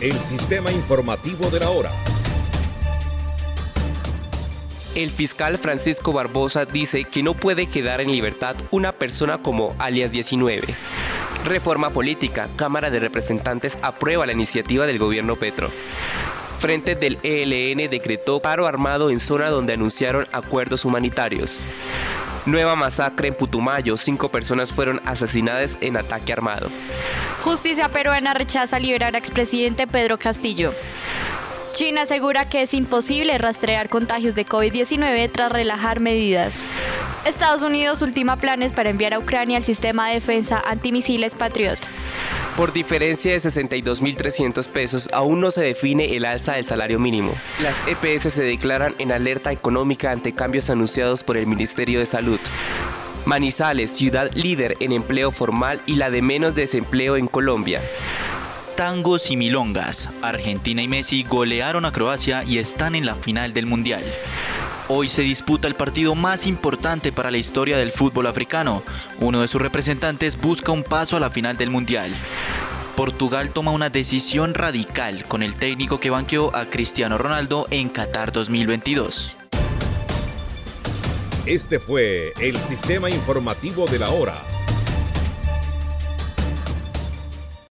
el sistema informativo de la hora. El fiscal Francisco Barbosa dice que no puede quedar en libertad una persona como alias 19. Reforma política. Cámara de Representantes aprueba la iniciativa del gobierno Petro. Frente del ELN decretó paro armado en zona donde anunciaron acuerdos humanitarios. Nueva masacre en Putumayo. Cinco personas fueron asesinadas en ataque armado. Justicia peruana rechaza liberar a expresidente Pedro Castillo. China asegura que es imposible rastrear contagios de COVID-19 tras relajar medidas. Estados Unidos ultima planes para enviar a Ucrania el sistema de defensa antimisiles Patriot. Por diferencia de 62.300 pesos, aún no se define el alza del salario mínimo. Las EPS se declaran en alerta económica ante cambios anunciados por el Ministerio de Salud. Manizales, ciudad líder en empleo formal y la de menos desempleo en Colombia tangos y milongas. Argentina y Messi golearon a Croacia y están en la final del Mundial. Hoy se disputa el partido más importante para la historia del fútbol africano. Uno de sus representantes busca un paso a la final del Mundial. Portugal toma una decisión radical con el técnico que banqueó a Cristiano Ronaldo en Qatar 2022. Este fue el sistema informativo de la hora